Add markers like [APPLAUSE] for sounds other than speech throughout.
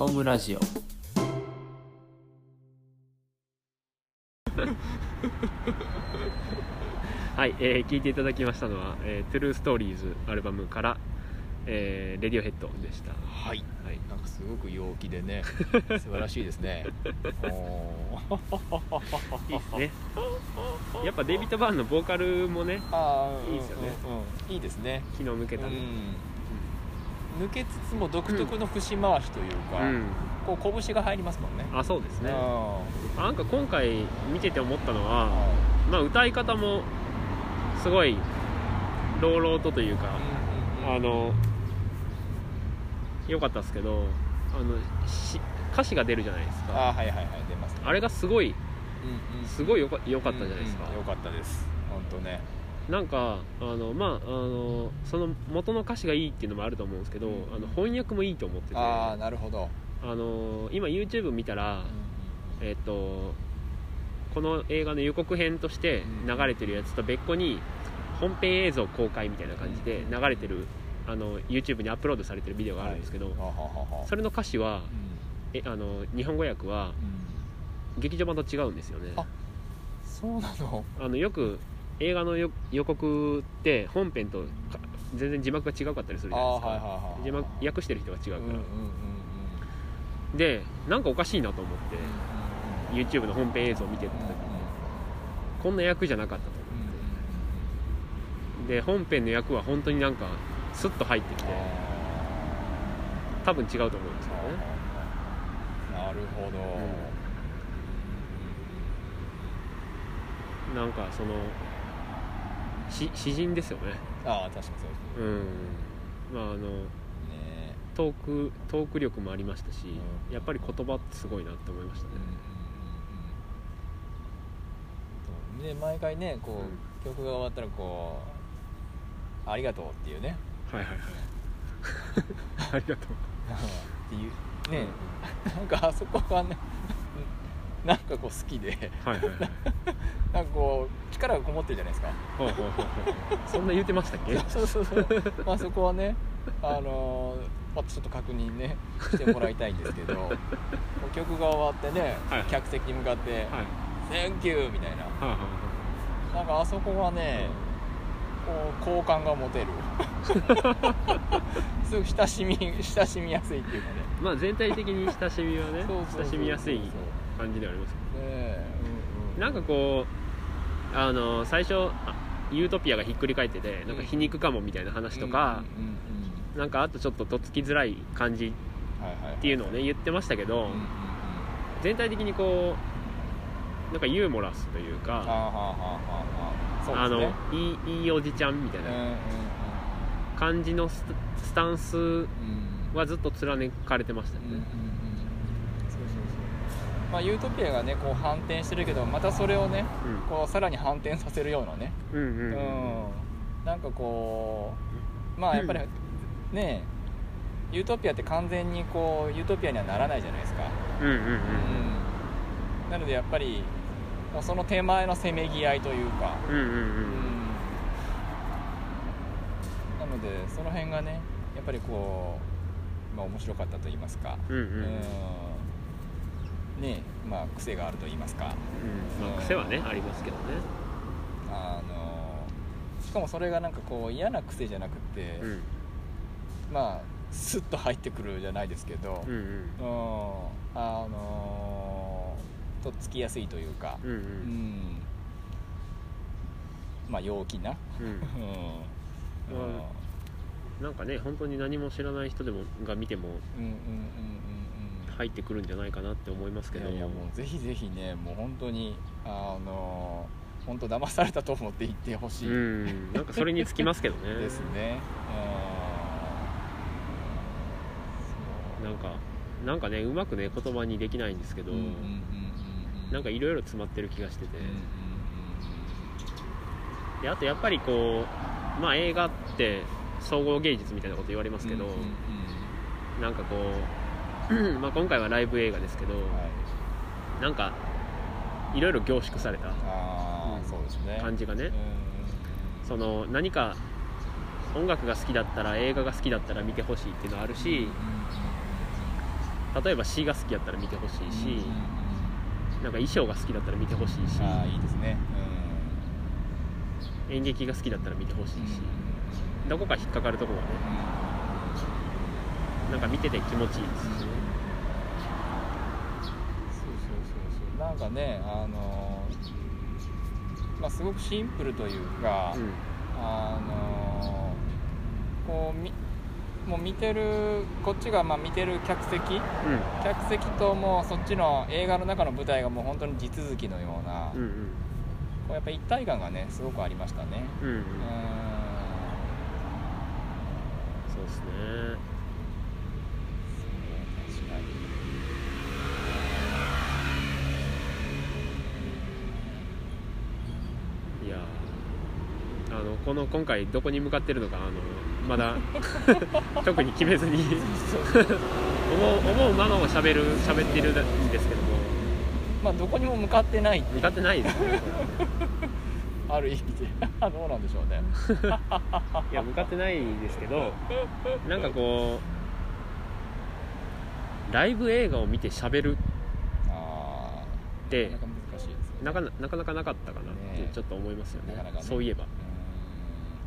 コムラジオ。はい、えー聞いていただきましたのは「えー、トゥルーストーリーズアルバムから「えーレディオヘッド」でした。はい。はい。なんかすごく陽気でね [LAUGHS] 素晴らしいですね。いいですね。やっぱデイビッド・バーンのボーカルもねあーいいですよね。うんうん。うんいいですね。昨日向けたのうん抜けつつも独特の節回しというか、うん。こう拳が入りますもんね。あそうですね。あなんか今回見てて思ったのーは、まあ、歌い方もすごい朗々とというか、あの良かったですけどあのし歌詞が出るじゃないですか。あーはいはいはい出ますね。あれがすごいうんうん。すごいよか良かったじゃないですか、うんうんよかったです。本当ねなんかあのまああのその元の歌詞がいいっていうのもあると思うんですけど、うん。あの翻訳もいいと思ってて。ああなるほど、あの今 YouTube 見たら、えっとこの映画の予告編として流れてるやつと別個に本編映像公開みたいな感じで流れてるあの YouTube にアップロードされてるビデオがあるんですけど、はははは。それの歌詞はうん。えあの日本語訳はうん。劇場版と違うんですよね。あそうなの？あのよく映画の予予告って本編とか全然字幕が違うかったりするじゃないですか、はいはいはいはい。字幕訳してる人が違うから、うんうんうんうんでなんかおかしいなと思って、YouTube の本編映像を見てた時。にこんな役じゃなかったと思って。で本編の役は本当になんかスッと入ってきて多分違うと思うんですよね。なるほど、なんかそのし詩人ですよね。ああ確かにそうですうん。まああのね。トークトーク力もありましたし、うん。やっぱり言葉ってすごいなって思いましたね。うんうんうんうん。で毎回ねこう、曲が終わったらこう「ありがとう」っていうね。はいはいはい。[LAUGHS] ありがとう。[LAUGHS] っていうね、なんかあそこはね [LAUGHS] なんかこう好きで。はいはいはい。なんかこう力がこもってるじゃないですか。ほうほうほうほうそんな言うてましたっけ？そうそうそうまあそこはねあのまたちょっと確認ねしてもらいたいんですけど。曲が終わってね、はい客席に向かってはい「Thank you」みたいな。はいはいなんかあそこはね、こう好感が持てる。[LAUGHS] すごく親しみ親しみやすいっていうかね。まあ全体的に親しみはね親しみやすい感じではありますね。え、うんうん、なんかこうあの最初あユートピアがひっくり返っててなんか皮肉かもみたいな話とか、なんかあとちょっととっつきづらい感じっていうのをね言ってましたけど、うんうんうん。全体的にこうなんかユーモラスというかそうあのですね。いいいいおじちゃんみたいうんうんな。感じのススタンスうん。うんはずっと貫かれてましたようんうんうんね、そうそうそう。まあユートピアがねこう反転してるけどまたそれをねこうさらに反転させるようなね。うん、うんうんうん。うん。なんかこうまあやっぱりねユートピアって完全にこうユートピアにはならないじゃないですか。うんうんうん。うん。なのでやっぱりもうその手前のせめぎ合いというか。うんうんうん。うん。なのでその辺がねやっぱりこう、まあ、面白かったと言いますか。うんうん。うん。うんねまあ癖があると言いますか。うん。まあ癖はねありますけどね。あのしかもそれがなんかこう嫌な癖じゃなくて、うん。まあスッと入ってくるじゃないですけど、うんうん。うん。あのとっつきやすいというか、うんううん。んまあ陽気な、うん。うん。まなんかね本当に何も知らない人でもが見てもうんうんうんうん入ってくるんじゃないかなって思いますけどうんいやもうぜひぜひねもう本当にあの本当騙されたと思って行ってほしい、うん。なんかそれにつきますけどね。[LAUGHS] ですね。なんかなんかねうまくね言葉にできないんですけど、うんうんうんうんうんなんかいろいろ詰まってる気がしてて、であとやっぱりこうまあ映画って総合芸術みたいなこと言われますけど、なんかこう [CLEARS THROAT] まあ今回はライブ映画ですけど、はい。なんかいろいろ凝縮された感じがね。うんうんその何か音楽が好きだったら映画が好きだったら見てほしいっていうのはあるし、例えば詩が好きやったら見てほしいし、うんなんか衣装が好きだったら見てほしいし。ああいいですね。演劇が好きだったら見てほしいうん。し、どこか引っかかるとこがねなんか見てて気持ちいいですよね、そうそうそうそう。なんかねあのまあすごくシンプルというか、うん。あのこうみもう見てるこっちがまあ見てる客席。客席ともうそっちの映画の中の舞台がもう本当に地続きのような、うんうん。こうやっぱ一体感がねすごくありましたね。うんうん、うん。うんそうですね。確かに。いやー。あのこの今回どこに向かってるのかあのまだ。[LAUGHS] 特に決めずに。思う思うままをしゃべる喋ってるんですけども。まあどこにも向かってない。向かってないですね。[LAUGHS] ある意味で。[LAUGHS] どうなんでしょうね。いや向かってないですけどなんかこうライブ映画を見て喋るああでなかなか難しいですなかななかなかったかなってねちょっと思いますよね。ね。そういえば、うん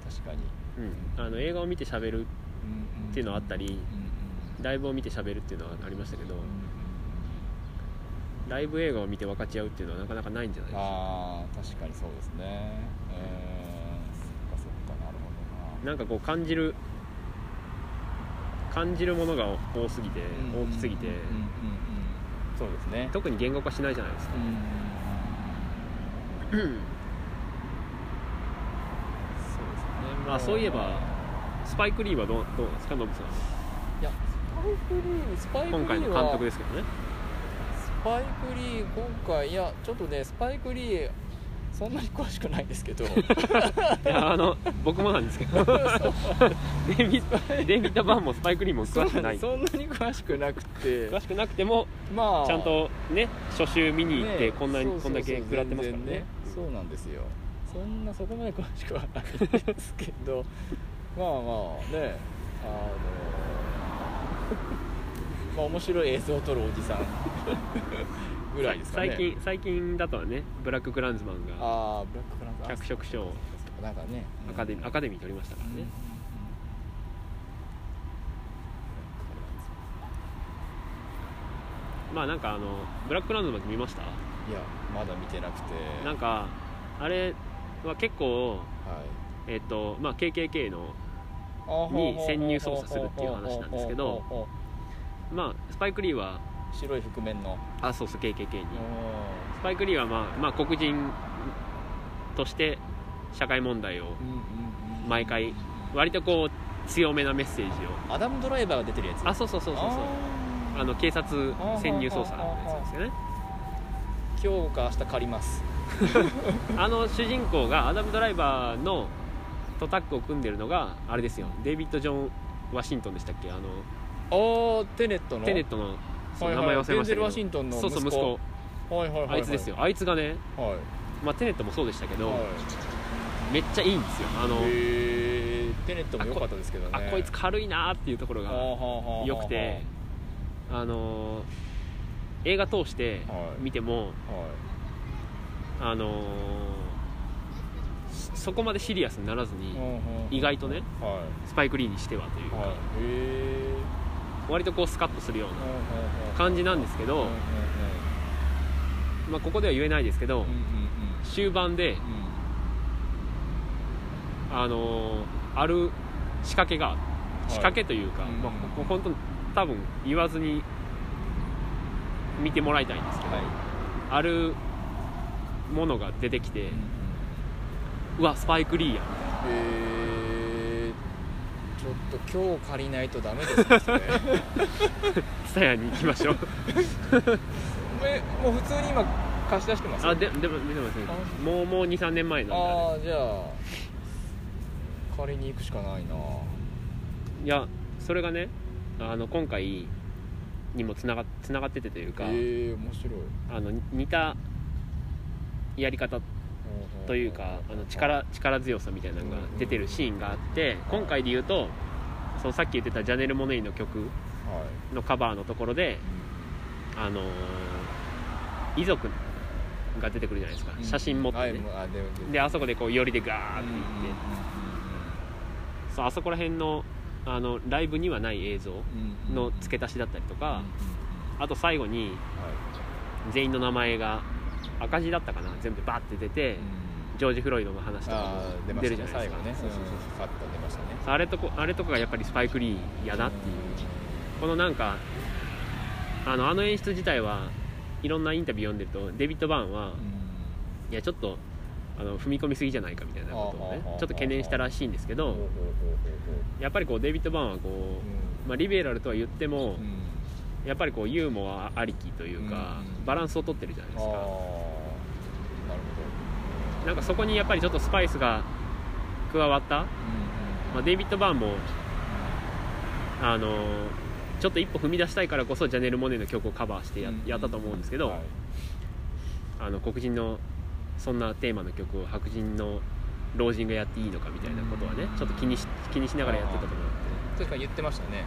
確かにうん、あの映画を見て喋るっていうのはあったりライブを見て喋るっていうのはありましたけどライブ映画を見て分かち合うっていうのはなかなかないんじゃないですか？ああ確かにそうですね。うんそっかそっかなるほどな。なんかこう感じる感じるものが多すぎて大きすぎてそうですね特に言語化しないじゃないですかうんうんうんそうですねあそういえばスパイク・リーはどうどうですかノブさんいやスパイク・リースパイク・リーは今回の監督ですけどね。スパイク・リー今回いやちょっとねスパイク・リーそんなに詳しくないんですけど。[LAUGHS] いやあの僕もなんですけど。デビッデビッド・バーンもスパイク・リーも詳しくない。そんなに詳しくなくて。詳しくなくてもまあ。ちゃんとね初週見に行ってねこんなにこんだけ食らってますからね。そうなんですよそんなそこまで詳しくはないんですけど [LAUGHS] まあまあねあの [LAUGHS] まあ面白い映像を撮るおじさん [LAUGHS] ぐらいですかね。最近最近だとはねブラック・クランズマンがああブラックフランス脚色賞。なんかね。アカデミーアカデミー取りましたからね。まあなんかあのブラック・クランズマン見ました？いやまだ見てなくて。なんかあれは結構はいえっ、とまあ KKK のに潜入捜査するっていう話なんですけどまあスパイク・リーは白い覆面の。あそうそう KKK に。スパイク・リーはまあ、まあ、黒人として社会問題を毎回割とこう強めなメッセージを。アダム・ドライバーが出てるやつ？あそうそうそうそうそう。ああの警察潜入捜査のやつですよね。ー今日か明日借りますあの主人公がアダム・ドライバーのとタッグを組んでるのがあれですよ。デイビッド・ジョン・ワシントンでしたっけ？あのああテネットの？テネットのそのはいはい。名前忘れましたけど、デンゼルワシントンのそうそう息息子。子はいはいはいはい。あいつですよ。あいつがね、はい。まあ、テネットもそうでしたけど、はい。めっちゃいいんですよ。あの、テネットも良かったですけどね。あこいつ軽いなーっていうところが良よくてあのー映画通してはい。見ても、はいあのーそこまでシリアスにならずに、意外とねはスパイク・リーにしてはというか、い。はい割とこうスカッとするような感じなんですけど、まあ、ここでは言えないですけど、終盤で、うん。あのーある仕掛けが仕掛けというか、うん。まあ、ここ本当に多分言わずに見てもらいたいんですけど、はい。あるものが出てきて、うんわスパイク・リーやえーちょっと今日借りないとダメですね。[LAUGHS] それツタヤに行きましょう。えもう普通に今貸し出してます？あででもでもですねもうもう23年前なんでああじゃあ借りに行くしかないな。いやそれがねあの今回にもつながつながっててというか、ええ面白い。あの似たやり方というかあの力力強さみたいなのが出てるシーンがあって今回で言うとそのさっき言ってたジャネル・モネイの曲はい。のカバーのところでうん。あのー遺族が出てくるじゃないですか、写真持って、ね。であそこでこう寄りでガーってうんうん行って、そうあそこら辺のあのライブにはない映像の付け足しだったりとか、あと最後にはい。全員の名前が赤字だったかな全部バーって出て、うん。ジョージ・フロイドの話とか出るじゃないですか、ね。ね。あれとこあれとかがやっぱりスパイク・リーやなっていう、このなんかあのあの演出自体はいろんなインタビュー読んでるとデビッド・バーンは、うん。いやちょっとあの踏み込みすぎじゃないかみたいなことをねちょっと懸念したらしいんですけどやっぱりこうデビッド・バーンはこほうう、まあ、リベラルとは言ってもやっぱりこうユーモアありきというかうん。バランスを取ってるじゃないですかなんかそこにやっぱりちょっとスパイスが加わった、どまあ、デイビッド・バーンもあのちょっと一歩踏み出したいからこそジャネル・モネの曲をカバーしてや,、うんやったと思うんですけど、はい。あの黒人のそんなテーマの曲を白人の老人がやっていいのかみたいなことはねちょっと気にし気にしながらやってたと思うん確かに言ってましたね。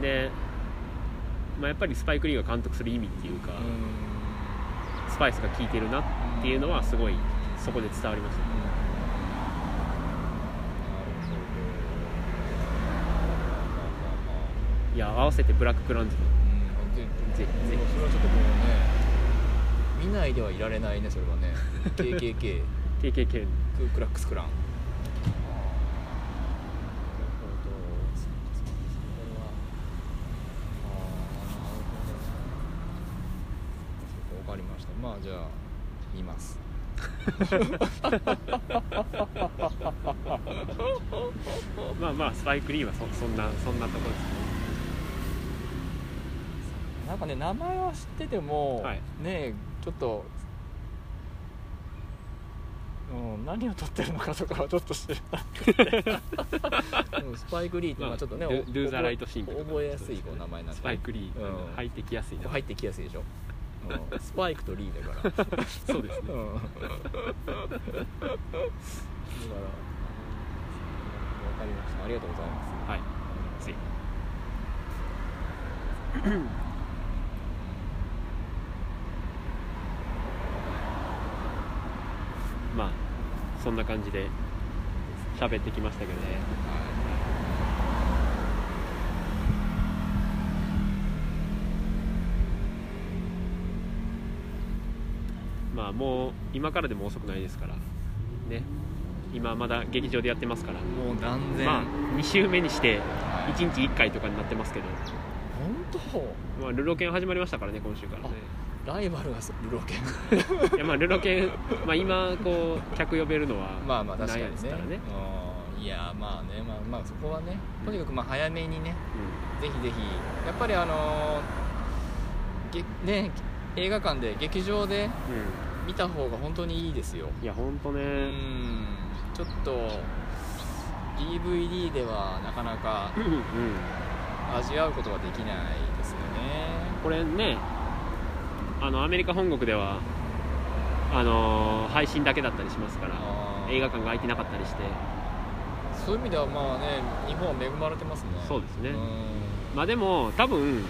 で、ううん。で、まあ、やっぱりスパイク・リーが監督する意味っていうか、んスパイスが効いてるなっていうのはすごいそこで伝わりました。ねいや合わせてブラック・クランズのぜぜひぜひそれはちょっともうね見ないではいられないねそれはね。[LAUGHS] KKK KKK ククラックスクランなるほどそれはああなるほどそうかわかりましたまあじゃあ見ます [LAUGHS] まあまあスパイク・リーはそそんなそんなところですね。なんかね名前は知ってても、はい。ねちょっと、うん、何を撮ってるのかとかはちょっと知らなくて。[LAUGHS] うんスパイク・リーってまあちょっとね、ルルーザーライトシーンとか覚えやすいこう名前なんでスパイク・リー、うん入ってきやすいな。入ってきやすいでしょ、うん。スパイクとリーだから。[LAUGHS] そうですね。うん。だから分かりました。ありがとうございます。はい。ぜひ。[CLEARS THROAT] まあそんな感じで喋ってきましたけどねまあもう今からでも遅くないですから。ね。今まだ劇場でやってますから。もう断然、まあ2週目にしてはい。1日1回とかになってますけど、本まあ、ルロケン始まりましたからね今週からね。当ライバルがルロケン。[LAUGHS] いやまあルロケン、[LAUGHS] まあ、今こう客呼べるのはまあまあ確かにね。ないですからね。うん。いやまあねまあまあそこはねとにかくまあ早めにねぜひぜひやっぱりあのーげね映画館で劇場でうん、うん見た方が本当にいいですよ。いや本当ね、うん。ちょっと DVD ではなかなか味わうことができないですよね。これねあのアメリカ本国ではあのー配信だけだったりしますからあー。映画館が空いてなかったりして。そういう意味ではまあね日本は恵まれてますね。そうですね。うん。まあでも多分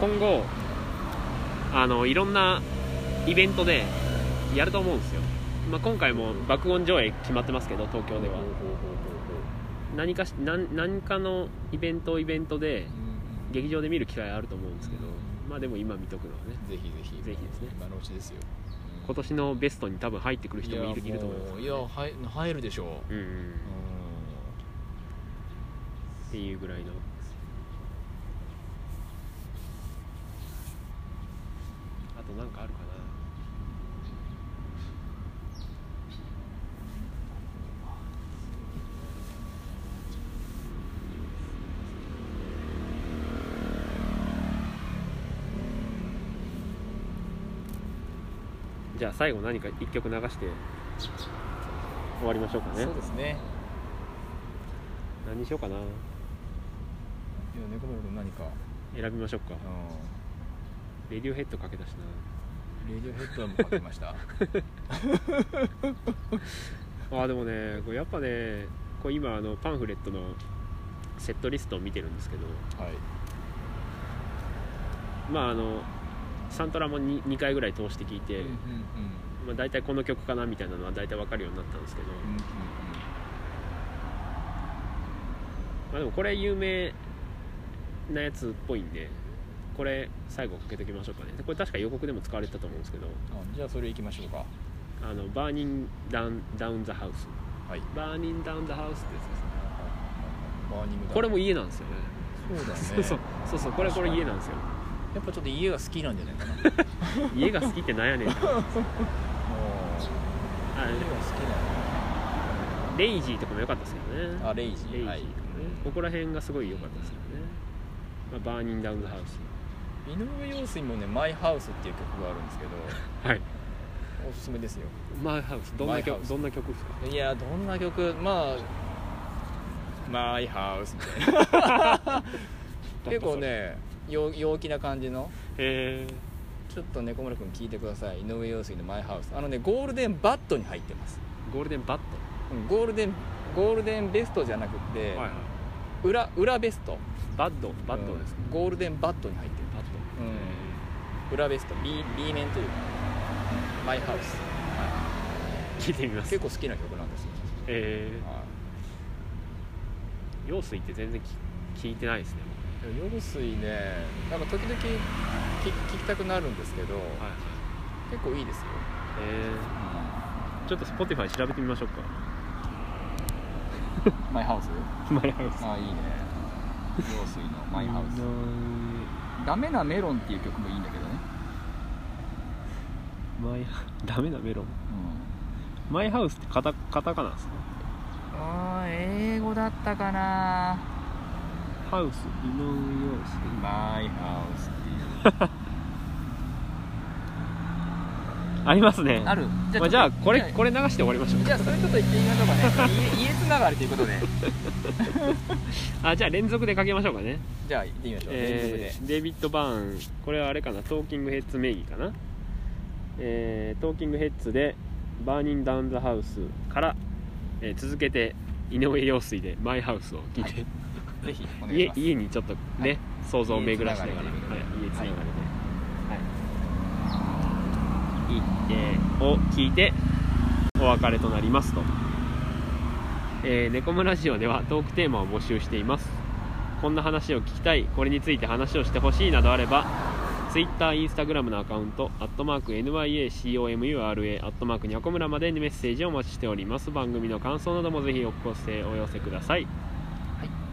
今後あのいろんなイベントでやると思うんですよ、まあ、今回も爆音上映決まってますけど東京では。何かし何何かのイベントイベントで劇場で見る機会あると思うんですけどうんまあでも今見とくのはね。ぜひぜひ。ぜひですね。今のうちですよ。今年のベストに多分入ってくる人もいるいると思いますねいや入入るでしょう、うんうんうん。っていうぐらいの。あとなんかあるかなじゃあ最後何か一曲流して終わりましょうかね。そうですね。何にしようかな。いや猫村君何か、選びましょうか。うレディオヘッドかけたしな。レディオヘッドもかけました。[LAUGHS] あーでもねこれやっぱねこれ今あのパンフレットのセットリストを見てるんですけど。はい。まああのサントラも 2, 2回ぐらい通して聞いて、うんうんうん。まあ、大体この曲かなみたいなのは大体分かるようになったんですけど、うんうんまあ、でもこれ有名なやつっぽいんでこれ最後かけときましょうかね。でこれ確か予告でも使われてたと思うんですけど。あじゃあそれ行きましょうか。あの Burnin' Down Down the House はい Burnin' Down the House ってやつですね Burning これも家なんですよねそうだねそうそうそうそうこれこれ家なんですよやっぱちょっと家が好きなんじゃないかな。[LAUGHS] 家が好きってなんやねん。[LAUGHS] もうあ家が好きなレイジーとかも良かったですけどね。のあレイジレイジー。とかね、はい。ここら辺がすごい良かったですよね、まあ、バーニンダウンザハウス。井上陽水もね「マイハウス」っていう曲があるんですけど [LAUGHS] はい。おすすめですよ。マイハウス。どんな曲どんな曲ですか？いやどんな曲まあマイハウスみたいな。結構ね陽陽気な感じの。へえちょっと猫村君聞いてください。井上陽水の「マイハウス」あのね Golden Bad に入ってます、 Golden Bad？うん Golden Golden Best じゃなくて、はいはい。裏裏ベスト。 Bad Bad ですか、うん Golden Bad に入ってる Bad うん裏ベスト。B, B 面というか My House、聞いてみます。結構好きな曲なんですよ、えはー、陽水って全然き聞いてないですね。い、陽水ねなんか時々聞聞きたくなるんですけど、はい結構いいですよ、えー、ちょっと Spotify 調べてみましょうか。マイハウスマイハウスああいいね。陽水のマイハウスダメなメロンっていう曲もいいんだけどね、マイハダメなメロン？うん、マイハウスってカタカタカナですか？あー英語だったかなハウス井上陽水マイハウスっていうありますねあるまあ、じゃあこれじゃこれ流して終わりましょう。じゃあそれちょっと言ってみましょうかね。家家つながりということで。[LAUGHS] あじゃあ連続でかけましょうかね。じゃあ行ってみましょう、えー、デビッド・バーン。これはあれかな。トーキングヘッズ名義かな。えー、トーキングヘッズで「バーニン・ダウン・ザ・ハウス」から、えー続けて井上陽水で「マイ・ハウス」を聞いて、ぜひお願いし家ます。家にちょっとね、はい。想像を巡らしながら。家つながりはい、家つながりで、はい。はい。一定を聞いてお別れとなりますと、えー、ネコムラジオではトークテーマを募集しています。こんな話を聞きたいこれについて話をしてほしいなどあれば Twitter、Instagram のアカウント、アットマーク NYACOMURA、アットマークニャコムラまでメッセージをお待ちしております。番組の感想などもぜひお寄せお寄せください。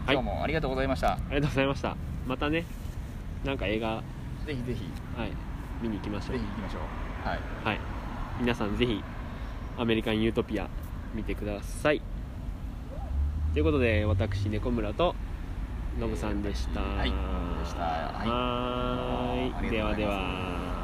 はい、今日もありがとうございました、ありがとうございました。またね、なんか映画、はぜひぜひい、見に行きましょうぜひ。行きましょうはいはい。皆さんぜひ、アメリカン・ユートピア見てください。ということで、私、猫村と、ノブさんでした。はいノブでしたはいではでは。